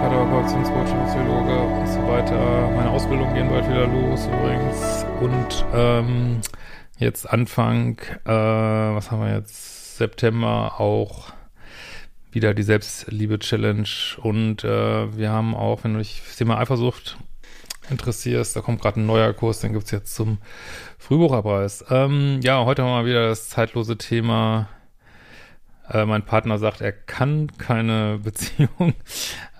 Paartherapeut, Beziehungscoach, Psychologe und so weiter. Meine Ausbildung gehen bald wieder los übrigens. Und ähm, jetzt Anfang, äh, was haben wir jetzt, September auch wieder die Selbstliebe-Challenge. Und äh, wir haben auch, wenn du dich das Thema Eifersucht interessierst, da kommt gerade ein neuer Kurs, den gibt's jetzt zum Frühbucherpreis. Ähm, ja, heute haben wir wieder das zeitlose Thema äh, mein Partner sagt, er kann keine Beziehung.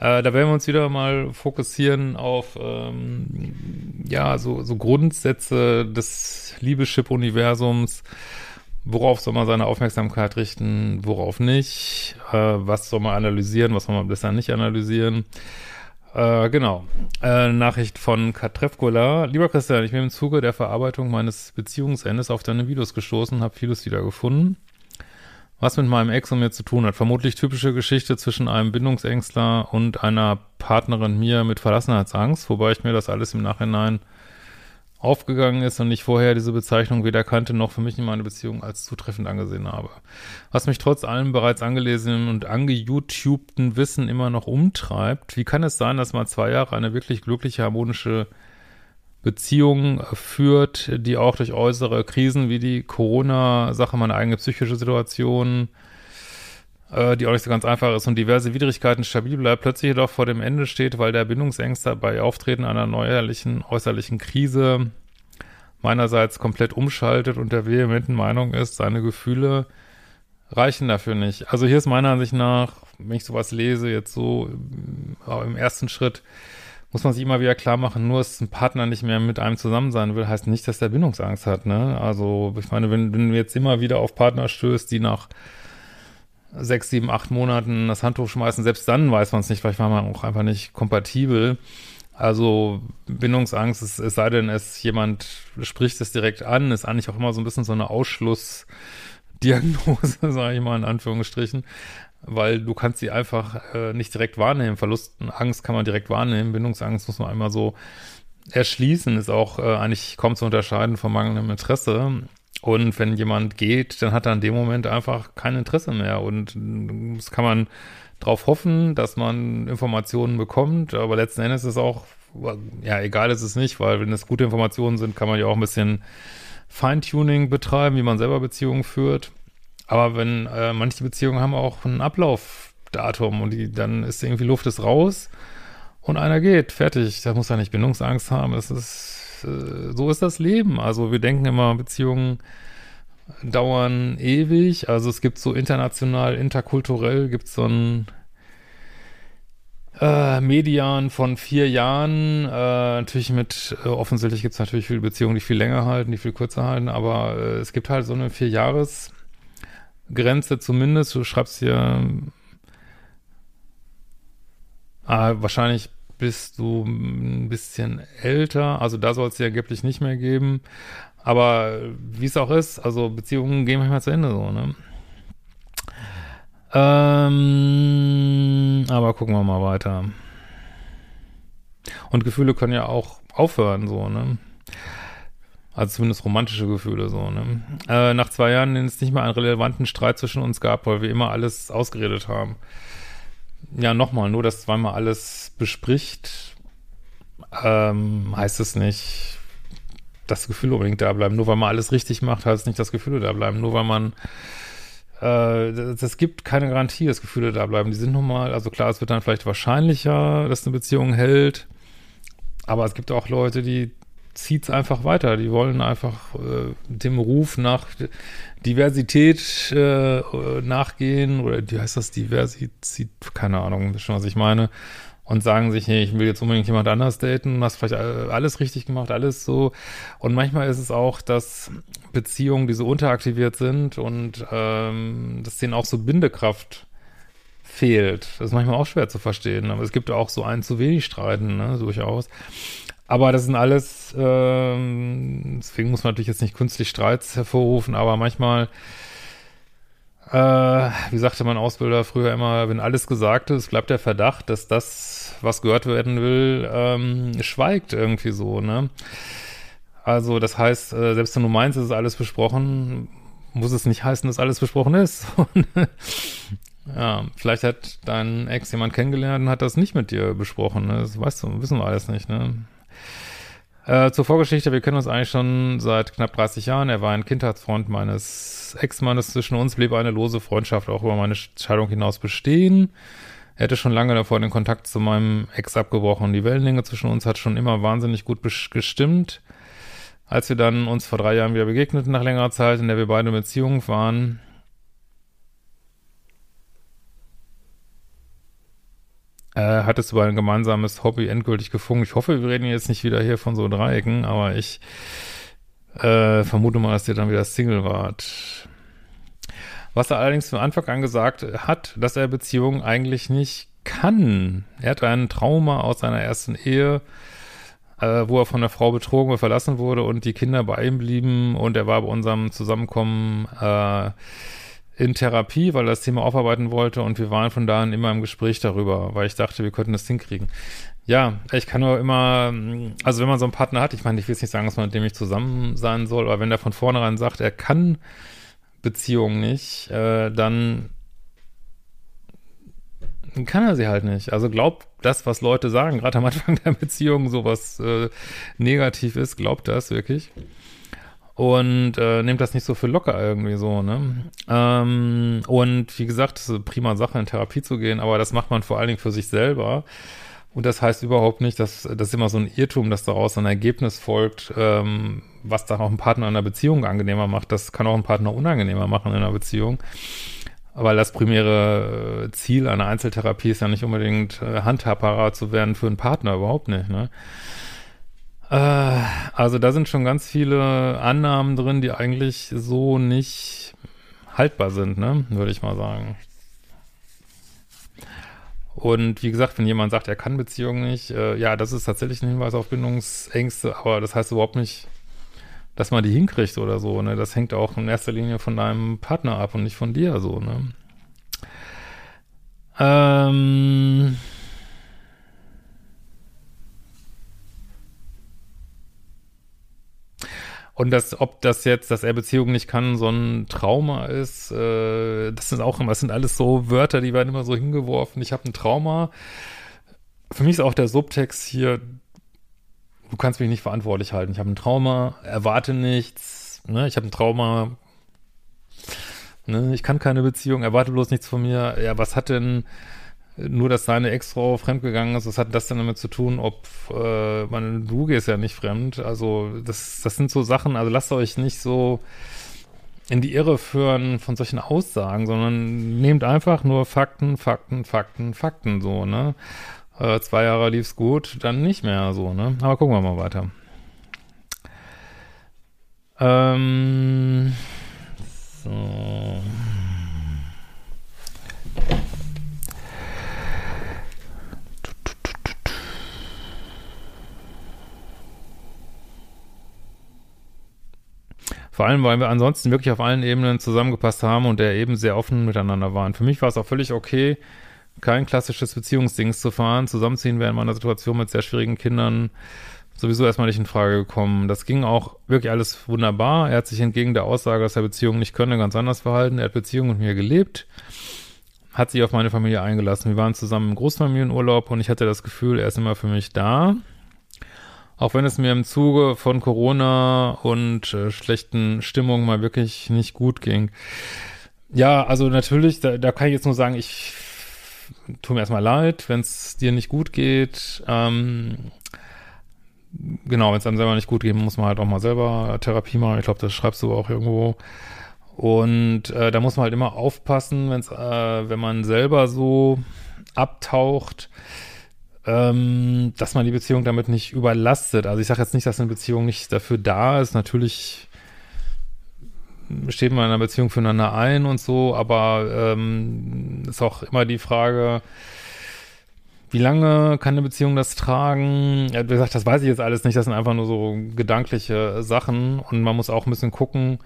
Äh, da werden wir uns wieder mal fokussieren auf ähm, ja so, so Grundsätze des Liebeschip-Universums. Worauf soll man seine Aufmerksamkeit richten, worauf nicht? Äh, was soll man analysieren, was soll man besser nicht analysieren? Äh, genau. Äh, Nachricht von Katrevkola. Lieber Christian, ich bin im Zuge der Verarbeitung meines Beziehungsendes auf deine Videos gestoßen, habe vieles wieder gefunden was mit meinem Ex und mir zu tun hat. Vermutlich typische Geschichte zwischen einem Bindungsängstler und einer Partnerin mir mit Verlassenheitsangst, wobei ich mir das alles im Nachhinein aufgegangen ist und ich vorher diese Bezeichnung weder kannte noch für mich in meiner Beziehung als zutreffend angesehen habe. Was mich trotz allem bereits angelesenen und angeyoutubten Wissen immer noch umtreibt, wie kann es sein, dass mal zwei Jahre eine wirklich glückliche, harmonische Beziehung führt, die auch durch äußere Krisen wie die Corona-Sache, meine eigene psychische Situation, äh, die auch nicht so ganz einfach ist und diverse Widrigkeiten stabil bleibt, plötzlich jedoch vor dem Ende steht, weil der Bindungsängster bei Auftreten einer neuerlichen äußerlichen Krise meinerseits komplett umschaltet und der vehementen Meinung ist, seine Gefühle reichen dafür nicht. Also hier ist meiner Ansicht nach, wenn ich sowas lese, jetzt so im ersten Schritt, muss man sich immer wieder klar machen, nur dass ein Partner nicht mehr mit einem zusammen sein will, heißt nicht, dass der Bindungsangst hat, ne? Also, ich meine, wenn, wenn du jetzt immer wieder auf Partner stößt, die nach sechs, sieben, acht Monaten das Handtuch schmeißen, selbst dann weiß man es nicht, vielleicht war man auch einfach nicht kompatibel. Also Bindungsangst, es, es sei denn, es jemand spricht es direkt an, ist eigentlich auch immer so ein bisschen so eine Ausschlussdiagnose, sage ich mal in Anführungsstrichen weil du kannst sie einfach äh, nicht direkt wahrnehmen. Verlustangst kann man direkt wahrnehmen, Bindungsangst muss man einmal so erschließen, ist auch äh, eigentlich kaum zu unterscheiden von mangelndem Interesse. Und wenn jemand geht, dann hat er in dem Moment einfach kein Interesse mehr. Und das kann man darauf hoffen, dass man Informationen bekommt, aber letzten Endes ist es auch, ja, egal ist es nicht, weil wenn es gute Informationen sind, kann man ja auch ein bisschen Feintuning betreiben, wie man selber Beziehungen führt. Aber wenn äh, manche Beziehungen haben auch ein Ablaufdatum und die, dann ist irgendwie Luft ist raus und einer geht, fertig. Da muss er nicht Bindungsangst haben. Es ist, äh, so ist das Leben. Also wir denken immer, Beziehungen dauern ewig. Also es gibt so international, interkulturell gibt es so ein äh, Median von vier Jahren. Äh, natürlich mit, äh, offensichtlich gibt es natürlich viele Beziehungen, die viel länger halten, die viel kürzer halten, aber äh, es gibt halt so eine vier Jahres- Grenze zumindest. Du schreibst hier, ah, wahrscheinlich bist du ein bisschen älter, also da soll es ja angeblich nicht mehr geben. Aber wie es auch ist, also Beziehungen gehen manchmal zu Ende so, ne? Ähm, aber gucken wir mal weiter. Und Gefühle können ja auch aufhören, so, ne? Also zumindest romantische Gefühle so, ne? Äh, nach zwei Jahren, in es nicht mal einen relevanten Streit zwischen uns gab, weil wir immer alles ausgeredet haben. Ja, nochmal, nur dass zweimal alles bespricht, ähm, heißt es nicht, dass Gefühle unbedingt da bleiben. Nur weil man alles richtig macht, heißt es nicht, dass Gefühle da bleiben. Nur weil man äh, das, gibt keine Garantie, dass Gefühle da bleiben. Die sind nun mal, also klar, es wird dann vielleicht wahrscheinlicher, dass eine Beziehung hält, aber es gibt auch Leute, die zieht es einfach weiter. Die wollen einfach äh, dem Ruf nach Diversität äh, nachgehen oder wie heißt das Diversität, keine Ahnung, das ist schon, was ich meine. Und sagen sich, hey, ich will jetzt unbedingt jemand anders daten, hast vielleicht alles richtig gemacht, alles so. Und manchmal ist es auch, dass Beziehungen, die so unteraktiviert sind und ähm, dass denen auch so Bindekraft fehlt. Das ist manchmal auch schwer zu verstehen, aber es gibt auch so einen zu wenig Streiten, ne, durchaus. Aber das sind alles, ähm, deswegen muss man natürlich jetzt nicht künstlich Streits hervorrufen, aber manchmal, äh, wie sagte mein Ausbilder früher immer, wenn alles gesagt ist, bleibt der Verdacht, dass das, was gehört werden will, ähm, schweigt irgendwie so, ne? Also das heißt, äh, selbst wenn du meinst, es ist alles besprochen, muss es nicht heißen, dass alles besprochen ist. Ja, vielleicht hat dein Ex jemand kennengelernt und hat das nicht mit dir besprochen. Ne? Das weißt du, wissen wir alles nicht. Ne? Äh, zur Vorgeschichte, wir kennen uns eigentlich schon seit knapp 30 Jahren. Er war ein Kindheitsfreund meines Ex-Mannes. Zwischen uns blieb eine lose Freundschaft auch über meine Scheidung hinaus bestehen. Er hätte schon lange davor den Kontakt zu meinem Ex abgebrochen. Die Wellenlänge zwischen uns hat schon immer wahnsinnig gut gestimmt. Als wir dann uns vor drei Jahren wieder begegneten nach längerer Zeit, in der wir beide in Beziehung waren, äh, hattest du ein gemeinsames Hobby endgültig gefunden. Ich hoffe, wir reden jetzt nicht wieder hier von so Dreiecken, aber ich äh, vermute mal, dass ihr dann wieder Single wart. Was er allerdings von Anfang an gesagt hat, dass er Beziehungen eigentlich nicht kann. Er hat ein Trauma aus seiner ersten Ehe, äh, wo er von der Frau betrogen und verlassen wurde und die Kinder bei ihm blieben und er war bei unserem Zusammenkommen äh, in Therapie, weil er das Thema aufarbeiten wollte und wir waren von da an immer im Gespräch darüber, weil ich dachte, wir könnten das hinkriegen. Ja, ich kann nur immer, also wenn man so einen Partner hat, ich meine, ich will jetzt nicht sagen, dass man mit dem nicht zusammen sein soll, aber wenn er von vornherein sagt, er kann Beziehungen nicht, äh, dann kann er sie halt nicht. Also glaubt das, was Leute sagen, gerade am Anfang der Beziehung sowas äh, negativ ist, glaubt das wirklich und äh, nehmt das nicht so für locker irgendwie so, ne? Ähm, und wie gesagt, es ist eine prima Sache, in Therapie zu gehen, aber das macht man vor allen Dingen für sich selber. Und das heißt überhaupt nicht, dass das ist immer so ein Irrtum, dass daraus ein Ergebnis folgt, ähm, was dann auch einen Partner in einer Beziehung angenehmer macht. Das kann auch einen Partner unangenehmer machen in einer Beziehung. Weil das primäre äh, Ziel einer Einzeltherapie ist ja nicht unbedingt äh, handhabbarer zu werden für einen Partner, überhaupt nicht, ne? Äh, also da sind schon ganz viele Annahmen drin, die eigentlich so nicht haltbar sind, ne? Würde ich mal sagen. Und wie gesagt, wenn jemand sagt, er kann Beziehungen nicht, äh, ja, das ist tatsächlich ein Hinweis auf Bindungsängste, aber das heißt überhaupt nicht, dass man die hinkriegt oder so, ne? Das hängt auch in erster Linie von deinem Partner ab und nicht von dir so, ne? Ähm Und das, ob das jetzt, dass er Beziehungen nicht kann, so ein Trauma ist, äh, das sind auch immer, das sind alles so Wörter, die werden immer so hingeworfen. Ich habe ein Trauma. Für mich ist auch der Subtext hier, du kannst mich nicht verantwortlich halten. Ich habe ein Trauma, erwarte nichts, ne? Ich habe ein Trauma, ne? Ich kann keine Beziehung, erwarte bloß nichts von mir. Ja, was hat denn nur, dass seine Ex-Frau fremdgegangen ist, was hat das denn damit zu tun, ob, äh, man, du gehst ja nicht fremd, also das, das sind so Sachen, also lasst euch nicht so in die Irre führen von solchen Aussagen, sondern nehmt einfach nur Fakten, Fakten, Fakten, Fakten so, ne? Äh, zwei Jahre lief's gut, dann nicht mehr so, ne? Aber gucken wir mal weiter. Ähm, Vor allem, weil wir ansonsten wirklich auf allen Ebenen zusammengepasst haben und der eben sehr offen miteinander waren. Für mich war es auch völlig okay, kein klassisches Beziehungsdings zu fahren. Zusammenziehen wäre in meiner Situation mit sehr schwierigen Kindern sowieso erstmal nicht in Frage gekommen. Das ging auch wirklich alles wunderbar. Er hat sich entgegen der Aussage, dass er Beziehungen nicht könne, ganz anders verhalten. Er hat Beziehungen mit mir gelebt, hat sich auf meine Familie eingelassen. Wir waren zusammen im Großfamilienurlaub und ich hatte das Gefühl, er ist immer für mich da. Auch wenn es mir im Zuge von Corona und äh, schlechten Stimmungen mal wirklich nicht gut ging. Ja, also natürlich, da, da kann ich jetzt nur sagen, ich tue mir erstmal leid, wenn es dir nicht gut geht. Ähm, genau, wenn es einem selber nicht gut geht, muss man halt auch mal selber Therapie machen. Ich glaube, das schreibst du auch irgendwo. Und äh, da muss man halt immer aufpassen, wenn's, äh, wenn man selber so abtaucht, ähm, dass man die Beziehung damit nicht überlastet. Also ich sage jetzt nicht, dass eine Beziehung nicht dafür da ist. Natürlich steht man in einer Beziehung füreinander ein und so, aber ähm, ist auch immer die Frage, wie lange kann eine Beziehung das tragen? Ja, wie gesagt, das weiß ich jetzt alles nicht. Das sind einfach nur so gedankliche Sachen und man muss auch ein bisschen gucken,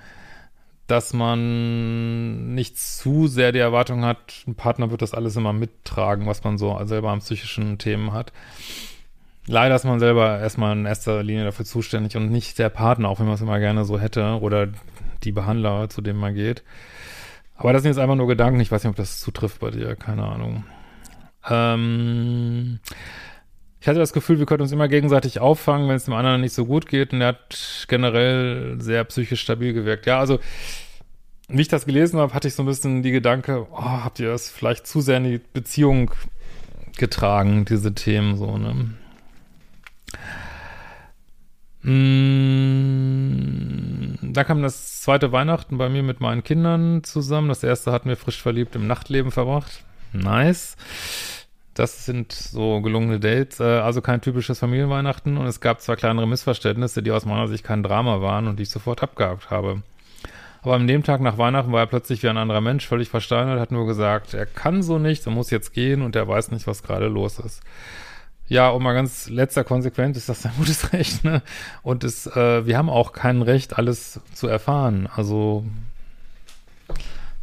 dass man nicht zu sehr die Erwartung hat, ein Partner wird das alles immer mittragen, was man so selber an psychischen Themen hat. Leider ist man selber erstmal in erster Linie dafür zuständig und nicht der Partner, auch wenn man es immer gerne so hätte, oder die Behandler, zu dem man geht. Aber das sind jetzt einfach nur Gedanken. Ich weiß nicht, ob das zutrifft bei dir. Keine Ahnung. Ähm, ich hatte das Gefühl, wir können uns immer gegenseitig auffangen, wenn es dem anderen nicht so gut geht. Und er hat generell sehr psychisch stabil gewirkt. Ja, also, wie ich das gelesen habe, hatte ich so ein bisschen die Gedanke, oh, habt ihr das vielleicht zu sehr in die Beziehung getragen, diese Themen so, ne? Mm, da kam das zweite Weihnachten bei mir mit meinen Kindern zusammen. Das erste hatten wir frisch verliebt im Nachtleben verbracht. Nice. Das sind so gelungene Dates, äh, also kein typisches Familienweihnachten und es gab zwar kleinere Missverständnisse, die aus meiner Sicht kein Drama waren und die ich sofort abgehakt habe. Aber an dem Tag nach Weihnachten war er plötzlich wie ein anderer Mensch, völlig versteinert, hat nur gesagt, er kann so nicht, er muss jetzt gehen und er weiß nicht, was gerade los ist. Ja, und mal ganz letzter konsequent ist das sein gutes Recht, ne? Und es, äh, wir haben auch kein Recht, alles zu erfahren. Also,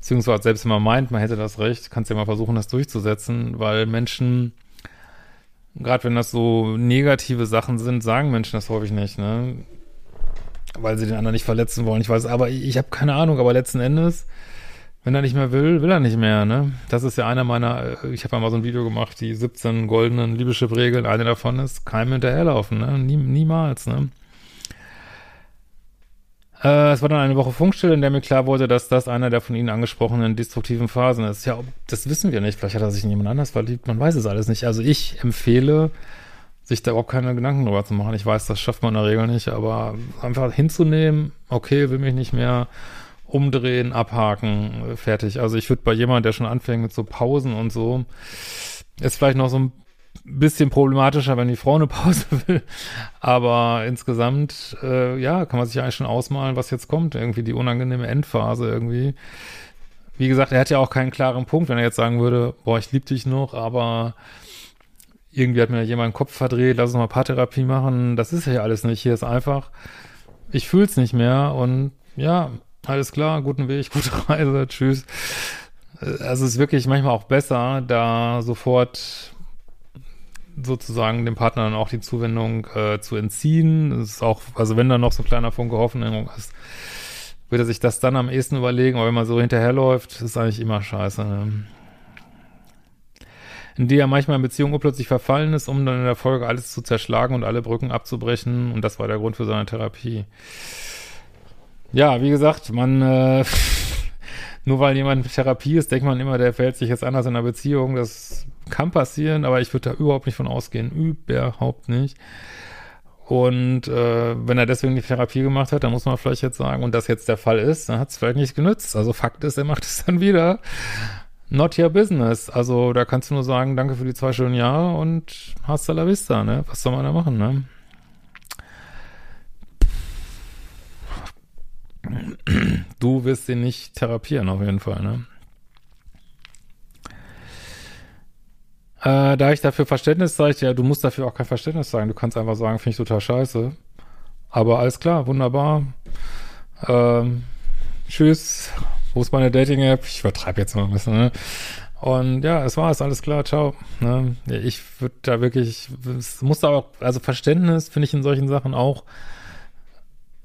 beziehungsweise selbst wenn man meint, man hätte das Recht, kannst du ja mal versuchen, das durchzusetzen, weil Menschen, gerade wenn das so negative Sachen sind, sagen Menschen das häufig nicht, ne? Weil sie den anderen nicht verletzen wollen. Ich weiß, aber ich, ich habe keine Ahnung, aber letzten Endes wenn er nicht mehr will, will er nicht mehr, ne? Das ist ja einer meiner, äh, ich habe mal so ein Video gemacht, die 17 goldenen Liebeschip-Regeln. Eine davon ist, keinem hinterherlaufen, ne? Nie, niemals, ne? Äh, es war dann eine Woche Funkstille, in der mir klar wurde, dass das einer der von Ihnen angesprochenen destruktiven Phasen ist. Ja, das wissen wir nicht. Vielleicht hat er sich in jemand anders verliebt. Man weiß es alles nicht. Also ich empfehle, sich da überhaupt keine Gedanken drüber zu machen. Ich weiß, das schafft man in der Regel nicht, aber einfach hinzunehmen, okay, will mich nicht mehr umdrehen, abhaken, fertig. Also ich würde bei jemandem, der schon anfängt mit so Pausen und so, ist vielleicht noch so ein bisschen problematischer, wenn die Frau eine Pause will. Aber insgesamt, äh, ja, kann man sich eigentlich schon ausmalen, was jetzt kommt. Irgendwie die unangenehme Endphase irgendwie. Wie gesagt, er hat ja auch keinen klaren Punkt, wenn er jetzt sagen würde, boah, ich liebe dich noch, aber irgendwie hat mir jemand den Kopf verdreht, lass uns mal Paartherapie machen. Das ist ja alles nicht. Hier ist einfach, ich fühl's nicht mehr und ja, alles klar, guten Weg, gute Reise, tschüss. Also es ist wirklich manchmal auch besser, da sofort sozusagen dem Partner dann auch die Zuwendung äh, zu entziehen. Es ist auch, also wenn da noch so ein kleiner Funke Hoffnung ist, würde er sich das dann am ehesten überlegen, aber wenn man so hinterherläuft, ist eigentlich immer scheiße. Ne? In die er manchmal in Beziehungen plötzlich verfallen ist, um dann in der Folge alles zu zerschlagen und alle Brücken abzubrechen. Und das war der Grund für seine Therapie. Ja, wie gesagt, man, äh, nur weil jemand in Therapie ist, denkt man immer, der verhält sich jetzt anders in einer Beziehung. Das kann passieren, aber ich würde da überhaupt nicht von ausgehen. Überhaupt nicht. Und äh, wenn er deswegen die Therapie gemacht hat, dann muss man vielleicht jetzt sagen, und das jetzt der Fall ist, dann hat es vielleicht nicht genützt. Also Fakt ist, er macht es dann wieder. Not your business. Also da kannst du nur sagen, danke für die zwei schönen Jahre und hasta la vista, ne? Was soll man da machen, ne? Du wirst ihn nicht therapieren, auf jeden Fall, ne? Äh, da ich dafür Verständnis zeige, ja, du musst dafür auch kein Verständnis zeigen. Du kannst einfach sagen, finde ich total scheiße. Aber alles klar, wunderbar. Ähm, tschüss. Wo ist meine Dating-App? Ich übertreibe jetzt mal ein bisschen, ne? Und ja, es war es, alles klar, ciao. Ne? Ich würde da wirklich, es muss da auch, also Verständnis finde ich in solchen Sachen auch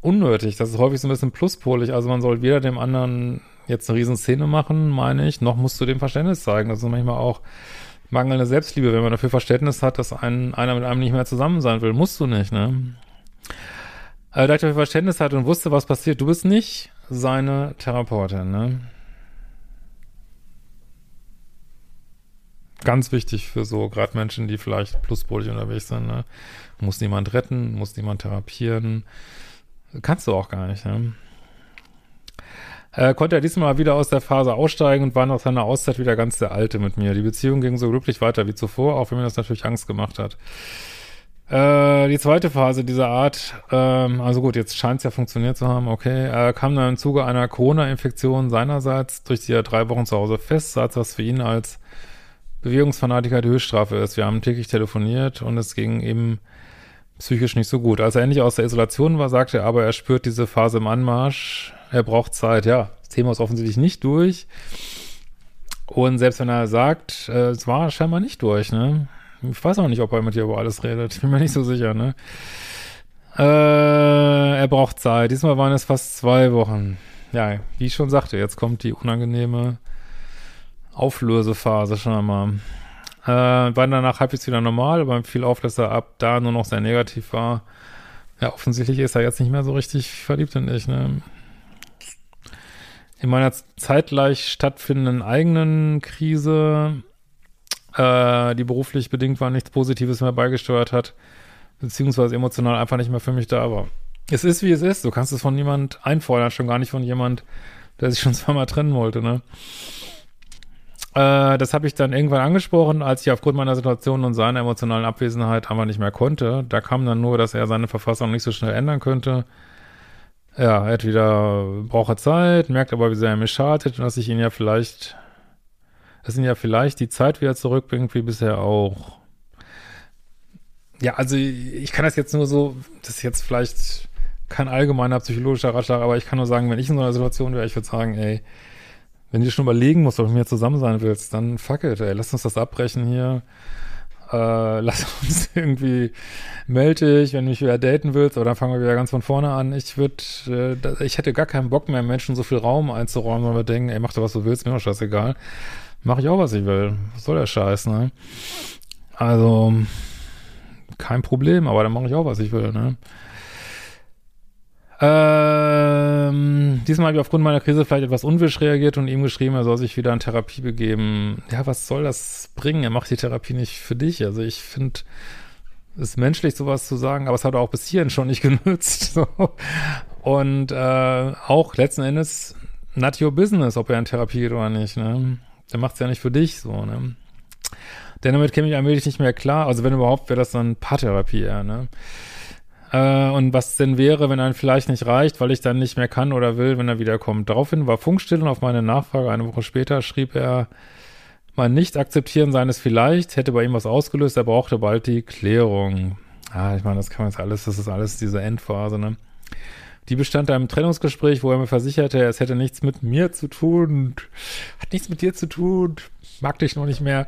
unnötig. Das ist häufig so ein bisschen pluspolig. Also man soll weder dem anderen jetzt eine Riesenszene machen, meine ich, noch musst du dem Verständnis zeigen. Das ist manchmal auch mangelnde Selbstliebe, wenn man dafür Verständnis hat, dass ein, einer mit einem nicht mehr zusammen sein will. Musst du nicht, ne? Aber da ich dafür Verständnis hatte und wusste, was passiert, du bist nicht seine Therapeutin, ne? Ganz wichtig für so gerade Menschen, die vielleicht pluspolig unterwegs sind, ne? Muss niemand retten, muss niemand therapieren, Kannst du auch gar nicht, ne? Äh, konnte er diesmal wieder aus der Phase aussteigen und war nach seiner Auszeit wieder ganz der Alte mit mir. Die Beziehung ging so glücklich weiter wie zuvor, auch wenn mir das natürlich Angst gemacht hat. Äh, die zweite Phase dieser Art, ähm, also gut, jetzt scheint es ja funktioniert zu haben, okay, äh, kam dann im Zuge einer Corona-Infektion seinerseits, durch die er drei Wochen zu Hause fest saß, was für ihn als Bewegungsfanatiker die Höchststrafe ist. Wir haben täglich telefoniert und es ging eben psychisch nicht so gut. Als er endlich aus der Isolation war, sagte er aber, er spürt diese Phase im Anmarsch. Er braucht Zeit. Ja, das Thema ist offensichtlich nicht durch. Und selbst wenn er sagt, äh, es war scheinbar nicht durch, ne? Ich weiß auch nicht, ob er mit dir über alles redet. Ich bin mir nicht so sicher, ne? Äh, er braucht Zeit. Diesmal waren es fast zwei Wochen. ja, wie ich schon sagte, jetzt kommt die unangenehme Auflösephase schon einmal. Äh, war danach halbwegs wieder normal, aber fiel auf, dass er ab da nur noch sehr negativ war. Ja, offensichtlich ist er jetzt nicht mehr so richtig verliebt in dich, ne? In meiner zeitgleich stattfindenden eigenen Krise, äh, die beruflich bedingt war, nichts Positives mehr beigesteuert hat, beziehungsweise emotional einfach nicht mehr für mich da war. Es ist, wie es ist. Du kannst es von niemand einfordern, schon gar nicht von jemand, der sich schon zweimal trennen wollte, ne? Äh, das habe ich dann irgendwann angesprochen, als ich aufgrund meiner Situation und seiner emotionalen Abwesenheit einfach nicht mehr konnte. Da kam dann nur, dass er seine Verfassung nicht so schnell ändern könnte. Ja, er hat wieder, braucht Zeit, merkt aber, wie sehr er mich schadet und dass ich ihn ja vielleicht, dass ihn ja vielleicht die Zeit wieder zurückbringt, wie bisher auch. Ja, also ich kann das jetzt nur so, das ist jetzt vielleicht kein allgemeiner psychologischer Ratschlag, aber ich kann nur sagen, wenn ich in so einer Situation wäre, ich würde sagen, ey, wenn du schon überlegen musst, ob du mit mir zusammen sein willst, dann fuck it, ey, lass uns das abbrechen hier. Äh, lass uns irgendwie, melde dich, wenn du mich wieder daten willst, oder dann fangen wir wieder ganz von vorne an. Ich würde, äh, ich hätte gar keinen Bock mehr, Menschen so viel Raum einzuräumen, weil wir denken, ey, mach doch, was du willst, mir doch scheißegal. Mach ich auch, was ich will. Was soll der Scheiß, ne? Also, kein Problem, aber dann mache ich auch, was ich will, ne? Ähm, diesmal habe ich aufgrund meiner Krise vielleicht etwas unwisch reagiert und ihm geschrieben, er soll sich wieder in Therapie begeben. Ja, was soll das bringen? Er macht die Therapie nicht für dich. Also ich finde, es ist menschlich, sowas zu sagen, aber es hat auch bis hierhin schon nicht genützt. So. Und äh, auch letzten Endes not your business, ob er in Therapie geht oder nicht. Ne? Der macht es ja nicht für dich so. Ne? Denn damit käme ich allmählich nicht mehr klar. Also wenn überhaupt, wäre das dann Paartherapie eher. Ne? Äh, und was denn wäre, wenn ein vielleicht nicht reicht, weil ich dann nicht mehr kann oder will, wenn er wiederkommt. Daraufhin war Funkstill und auf meine Nachfrage eine Woche später schrieb er, mein Nicht-Akzeptieren seines vielleicht hätte bei ihm was ausgelöst, er brauchte bald die Klärung. Ah, ich meine, das kann man jetzt alles, das ist alles diese Endphase, ne? Die bestand einem Trennungsgespräch, wo er mir versicherte, es hätte nichts mit mir zu tun, hat nichts mit dir zu tun, mag dich noch nicht mehr.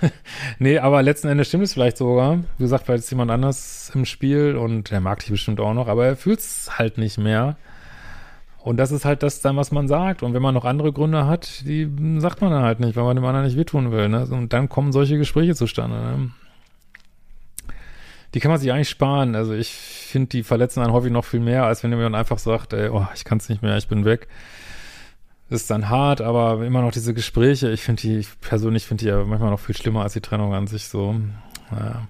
nee, aber letzten Endes stimmt es vielleicht sogar. Wie gesagt, vielleicht ist jemand anders im Spiel und er mag dich bestimmt auch noch, aber er fühlt es halt nicht mehr. Und das ist halt das dann, was man sagt. Und wenn man noch andere Gründe hat, die sagt man dann halt nicht, weil man dem anderen nicht wehtun will. Ne? Und dann kommen solche Gespräche zustande. Ne? Die kann man sich eigentlich sparen. Also ich finde, die verletzen einen häufig noch viel mehr, als wenn jemand einfach sagt, ey, oh, ich kann es nicht mehr, ich bin weg ist dann hart, aber immer noch diese Gespräche, ich finde die, ich persönlich finde die ja manchmal noch viel schlimmer als die Trennung an sich so. Naja.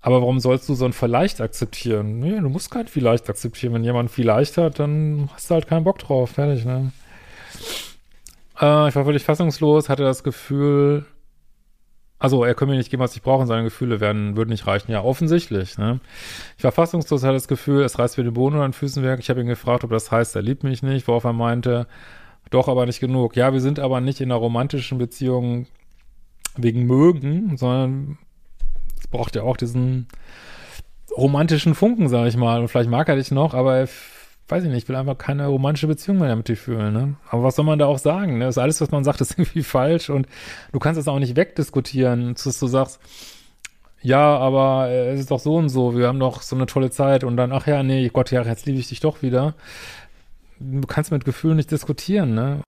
Aber warum sollst du so ein Vielleicht akzeptieren? Nee, du musst kein Vielleicht akzeptieren. Wenn jemand Vielleicht hat, dann hast du halt keinen Bock drauf. Fertig, ne? Äh, ich war völlig fassungslos, hatte das Gefühl, also er könnte mir nicht geben, was ich brauche und seine Gefühle werden, würden nicht reichen. Ja, offensichtlich. Ne? Ich war fassungslos, hatte das Gefühl, es reißt mir den Boden unter den Füßen weg. Ich habe ihn gefragt, ob das heißt, er liebt mich nicht, worauf er meinte, doch, aber nicht genug. Ja, wir sind aber nicht in einer romantischen Beziehung wegen mögen, sondern es braucht ja auch diesen romantischen Funken, sag ich mal. Und vielleicht mag er dich noch, aber er weiß ich nicht, ich will einfach keine romantische Beziehung mehr mit dir fühlen, ne? Aber was soll man da auch sagen, ne? Das ist alles, was man sagt, ist irgendwie falsch und du kannst es auch nicht wegdiskutieren, dass du sagst, ja, aber äh, es ist doch so und so, wir haben doch so eine tolle Zeit und dann, ach ja, nee, Gott, ja, jetzt liebe ich dich doch wieder. Du kannst mit Gefühlen nicht diskutieren, ne?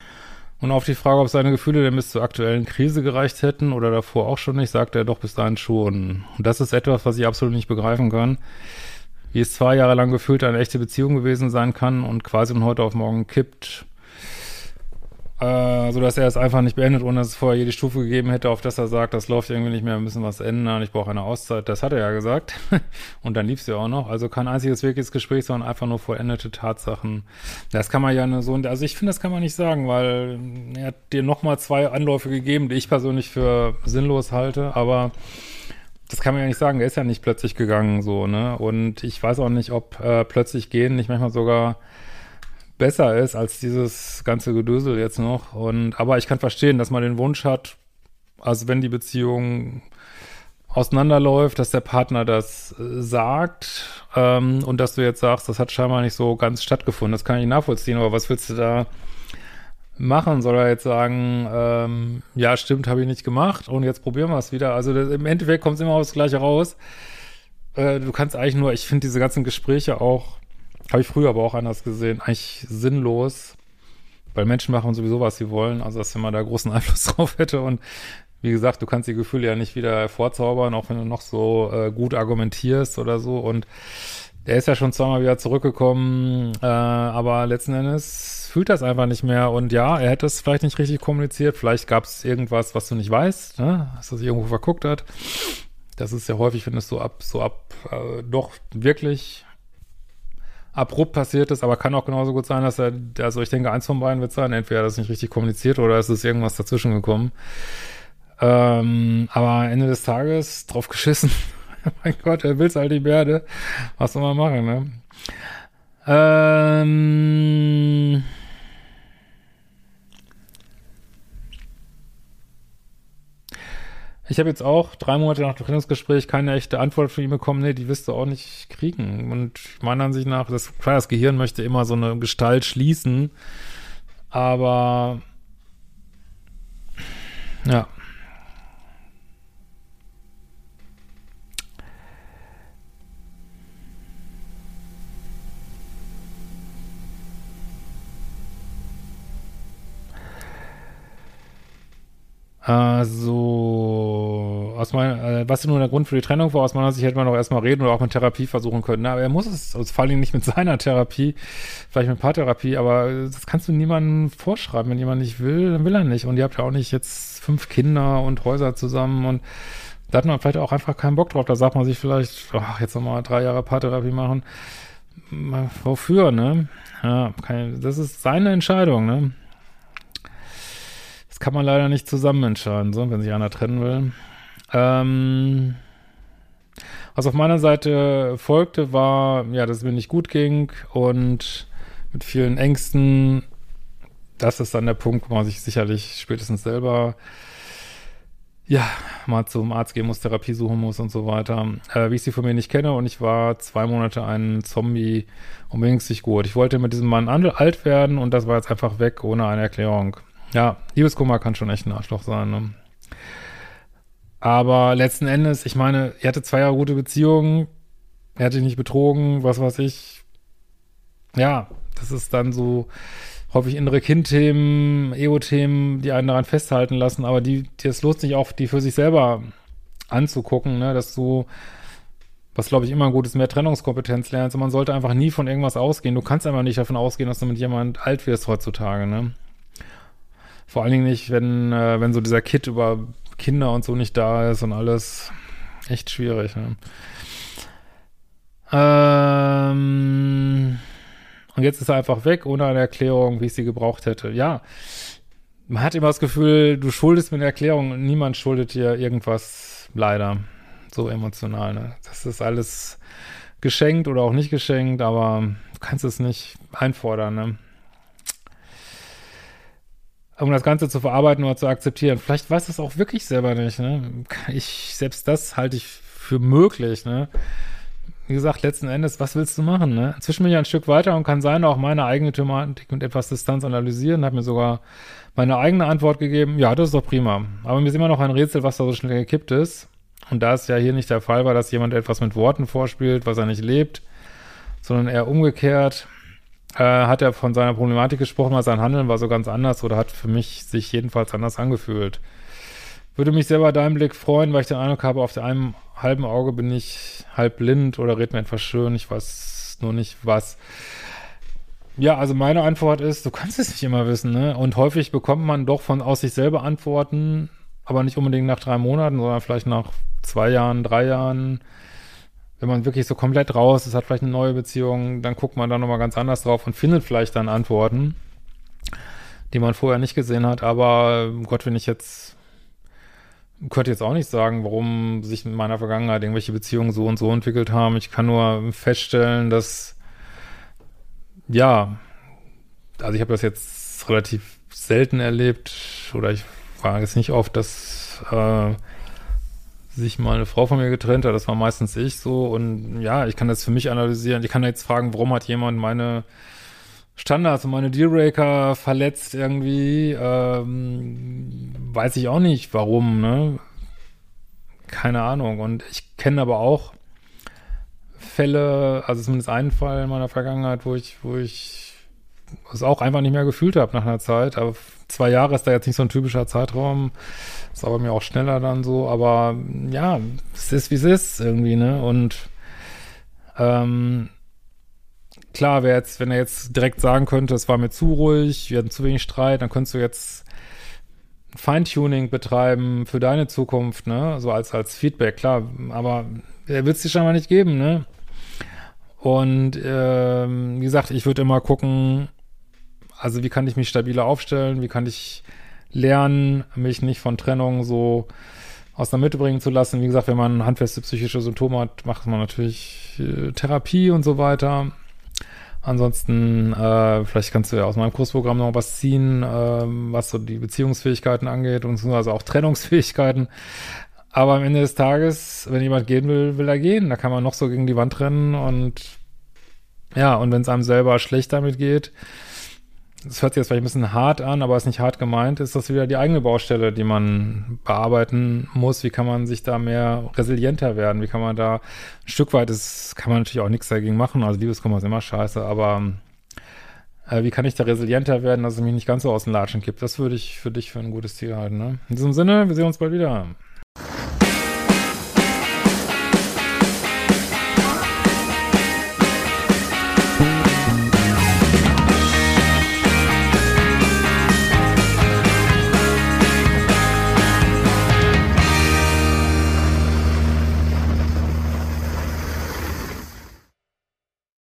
Und auf die Frage, ob seine Gefühle denn bis zur aktuellen Krise gereicht hätten oder davor auch schon nicht, sagt er doch bis dahin schon. Und das ist etwas, was ich absolut nicht begreifen kann wie es zwei Jahre lang gefühlt eine echte Beziehung gewesen sein kann und quasi von heute auf morgen kippt. Äh, so dass er es einfach nicht beendet, ohne dass es vorher jede Stufe gegeben hätte, auf das er sagt, das läuft irgendwie nicht mehr, wir müssen was ändern, ich brauche eine Auszeit. Das hat er ja gesagt. und dann lief es ja auch noch. Also kein einziges wirkliches Gespräch, sondern einfach nur vollendete Tatsachen. Das kann man ja so, also ich finde, das kann man nicht sagen, weil er hat dir nochmal zwei Anläufe gegeben, die ich persönlich für sinnlos halte, aber das kann man ja nicht sagen, er ist ja nicht plötzlich gegangen, so, ne? Und ich weiß auch nicht, ob äh, plötzlich gehen nicht manchmal sogar besser ist als dieses ganze Gedösel jetzt noch. Und aber ich kann verstehen, dass man den Wunsch hat, also wenn die Beziehung auseinanderläuft, dass der Partner das äh, sagt ähm, und dass du jetzt sagst, das hat scheinbar nicht so ganz stattgefunden. Das kann ich nachvollziehen, aber was willst du da machen? Soll er jetzt sagen, ähm, ja, stimmt, habe ich nicht gemacht und jetzt probieren wir es wieder? Also das, im Endeffekt kommt es immer aufs Gleiche raus. Äh, du kannst eigentlich nur, ich finde diese ganzen Gespräche auch Habe ich früher aber auch anders gesehen. Eigentlich sinnlos, weil Menschen machen sowieso, was sie wollen. Also, dass man da großen Einfluss drauf hätte. Und wie gesagt, du kannst die Gefühle ja nicht wieder hervorzaubern, auch wenn du noch so äh, gut argumentierst oder so. Und der ist ja schon zweimal wieder zurückgekommen, äh, aber letzten Endes fühlt das einfach nicht mehr. Und ja, er hätte es vielleicht nicht richtig kommuniziert. Vielleicht gab es irgendwas, was du nicht weißt, ne? dass er sich irgendwo verguckt hat. Das ist ja häufig, wenn es so ab, so ab, äh, doch wirklich abrupt passiert ist, aber kann auch genauso gut sein, dass er, also ich denke, eins von beiden wird sein, entweder das nicht richtig kommuniziert oder es ist irgendwas dazwischen gekommen. Ähm, aber Ende des Tages drauf geschissen. mein Gott, er will's halt die Bärde. Was soll man machen, ne? Ähm, Ich habe jetzt auch drei Monate nach dem Trennungsgespräch keine echte Antwort von ihm bekommen. Nee, die wirst du auch nicht kriegen. Und meiner Ansicht nach, das, klar, das Gehirn möchte immer so eine Gestalt schließen. Aber, ja. Also, aus meiner, äh, was nur der Grund für die Trennung war, aus meiner Sicht hätte man doch erstmal reden oder auch mit Therapie versuchen können. Aber er muss es, also vor allem nicht mit seiner Therapie, vielleicht mit Paartherapie, aber das kannst du niemandem vorschreiben. Wenn jemand nicht will, dann will er nicht. Und ihr habt ja auch nicht jetzt fünf Kinder und Häuser zusammen und da hat man vielleicht auch einfach keinen Bock drauf. Da sagt man sich vielleicht, ach, jetzt nochmal drei Jahre Paartherapie machen. Wofür, ne? Ja, kein, das ist seine Entscheidung, ne? Das kann man leider nicht zusammen entscheiden, so, wenn sich einer trennen will. Ähm, was auf meiner Seite folgte, war, ja, dass es mir nicht gut ging und mit vielen Ängsten. Das ist dann der Punkt, wo man sich sicherlich spätestens selber ja, mal zum Arzt gehen muss, Therapie suchen muss und so weiter. Äh, wie ich sie von mir nicht kenne und ich war zwei Monate ein Zombie und mir ging es nicht gut. Ich wollte mit diesem Mann alt werden und das war jetzt einfach weg ohne eine Erklärung. Ja, Liebeskummer kann schon echt ein Arschloch sein. Ne? Aber letzten Endes, ich meine, er hatte zwei Jahre gute Beziehungen, er hat dich nicht betrogen, was weiß ich. Ja, das ist dann so häufig innere Kindthemen, Ego-Themen, die einen daran festhalten lassen, aber die, die es lohnt sich auch, die für sich selber anzugucken, ne, dass du, was glaube ich immer gut ist, mehr Trennungskompetenz lernst und man sollte einfach nie von irgendwas ausgehen. Du kannst einfach nicht davon ausgehen, dass du mit jemand alt wirst heutzutage, ne. Vor allen Dingen nicht, wenn, äh, wenn so dieser Kit über Kinder und so nicht da ist und alles. Echt schwierig, ne? Ähm, und jetzt ist er einfach weg, ohne eine Erklärung, wie ich sie gebraucht hätte. Ja, man hat immer das Gefühl, du schuldest mir eine Erklärung und niemand schuldet dir irgendwas, leider. So emotional, ne? Das ist alles geschenkt oder auch nicht geschenkt, aber du kannst es nicht einfordern, ne? Um das Ganze zu verarbeiten oder zu akzeptieren. Vielleicht weiß es auch wirklich selber nicht, ne? Ich, selbst das halte ich für möglich, ne? Wie gesagt, letzten Endes, was willst du machen, ne? Inzwischen bin ich ein Stück weiter und kann sein, auch meine eigene Thematik mit etwas Distanz analysieren, habe mir sogar meine eigene Antwort gegeben. Ja, das ist doch prima. Aber mir ist immer noch ein Rätsel, was da so schnell gekippt ist. Und da es ja hier nicht der Fall war, dass jemand etwas mit Worten vorspielt, was er nicht lebt, sondern eher umgekehrt, äh, hat er von seiner Problematik gesprochen, weil sein Handeln war so ganz anders oder hat für mich sich jedenfalls anders angefühlt. Würde mich selber deinen Blick freuen, weil ich den Eindruck habe, auf der einen halben Auge bin ich halb blind oder red mir etwas schön, ich weiß nur nicht was. Ja, also meine Antwort ist, du kannst es nicht immer wissen, ne? Und häufig bekommt man doch von aus sich selber Antworten, aber nicht unbedingt nach drei Monaten, sondern vielleicht nach zwei Jahren, drei Jahren, wenn man wirklich so komplett raus ist, hat vielleicht eine neue Beziehung, dann guckt man da nochmal ganz anders drauf und findet vielleicht dann Antworten, die man vorher nicht gesehen hat. Aber Gott, wenn ich jetzt, könnte jetzt auch nicht sagen, warum sich in meiner Vergangenheit irgendwelche Beziehungen so und so entwickelt haben. Ich kann nur feststellen, dass, ja, also ich habe das jetzt relativ selten erlebt oder ich frage es nicht oft, dass äh, sich mal eine Frau von mir getrennt hat, das war meistens ich so und ja, ich kann das für mich analysieren. Ich kann jetzt fragen, warum hat jemand meine Standards und meine Dealbreaker verletzt irgendwie, ähm, weiß ich auch nicht warum, ne? Keine Ahnung. Und ich kenne aber auch Fälle, also zumindest einen Fall in meiner Vergangenheit, wo ich, wo ich es auch einfach nicht mehr gefühlt habe nach einer Zeit. Aber zwei Jahre ist da jetzt nicht so ein typischer Zeitraum. Ist aber mir auch schneller dann so. Aber ja, es ist wie es ist irgendwie, ne? Und ähm, klar, wer jetzt, wenn er jetzt direkt sagen könnte, es war mir zu ruhig, wir hatten zu wenig Streit, dann könntest du jetzt Feintuning betreiben für deine Zukunft, ne? So als, als Feedback, klar. Aber er wird es dir scheinbar nicht geben, ne? Und ähm, wie gesagt, ich würde immer gucken, also wie kann ich mich stabiler aufstellen, wie kann ich lernen, mich nicht von Trennung so aus der Mitte bringen zu lassen. Wie gesagt, wenn man handfeste psychische Symptome hat, macht man natürlich äh, Therapie und so weiter. Ansonsten, äh, vielleicht kannst du ja aus meinem Kursprogramm noch was ziehen, äh, was so die Beziehungsfähigkeiten angeht und so, also auch Trennungsfähigkeiten. Aber am Ende des Tages, wenn jemand gehen will, will er gehen. Da kann man noch so gegen die Wand rennen und ja, und wenn es einem selber schlecht damit geht, das hört sich jetzt vielleicht ein bisschen hart an, aber ist nicht hart gemeint, ist das wieder die eigene Baustelle, die man bearbeiten muss. Wie kann man sich da mehr resilienter werden? Wie kann man da ein Stück weit, das kann man natürlich auch nichts dagegen machen, also Liebeskummer ist immer scheiße, aber äh, wie kann ich da resilienter werden, dass es mich nicht ganz so aus den Latschen kippt? Das würde ich für dich für ein gutes Ziel halten. Ne? In diesem Sinne, wir sehen uns bald wieder.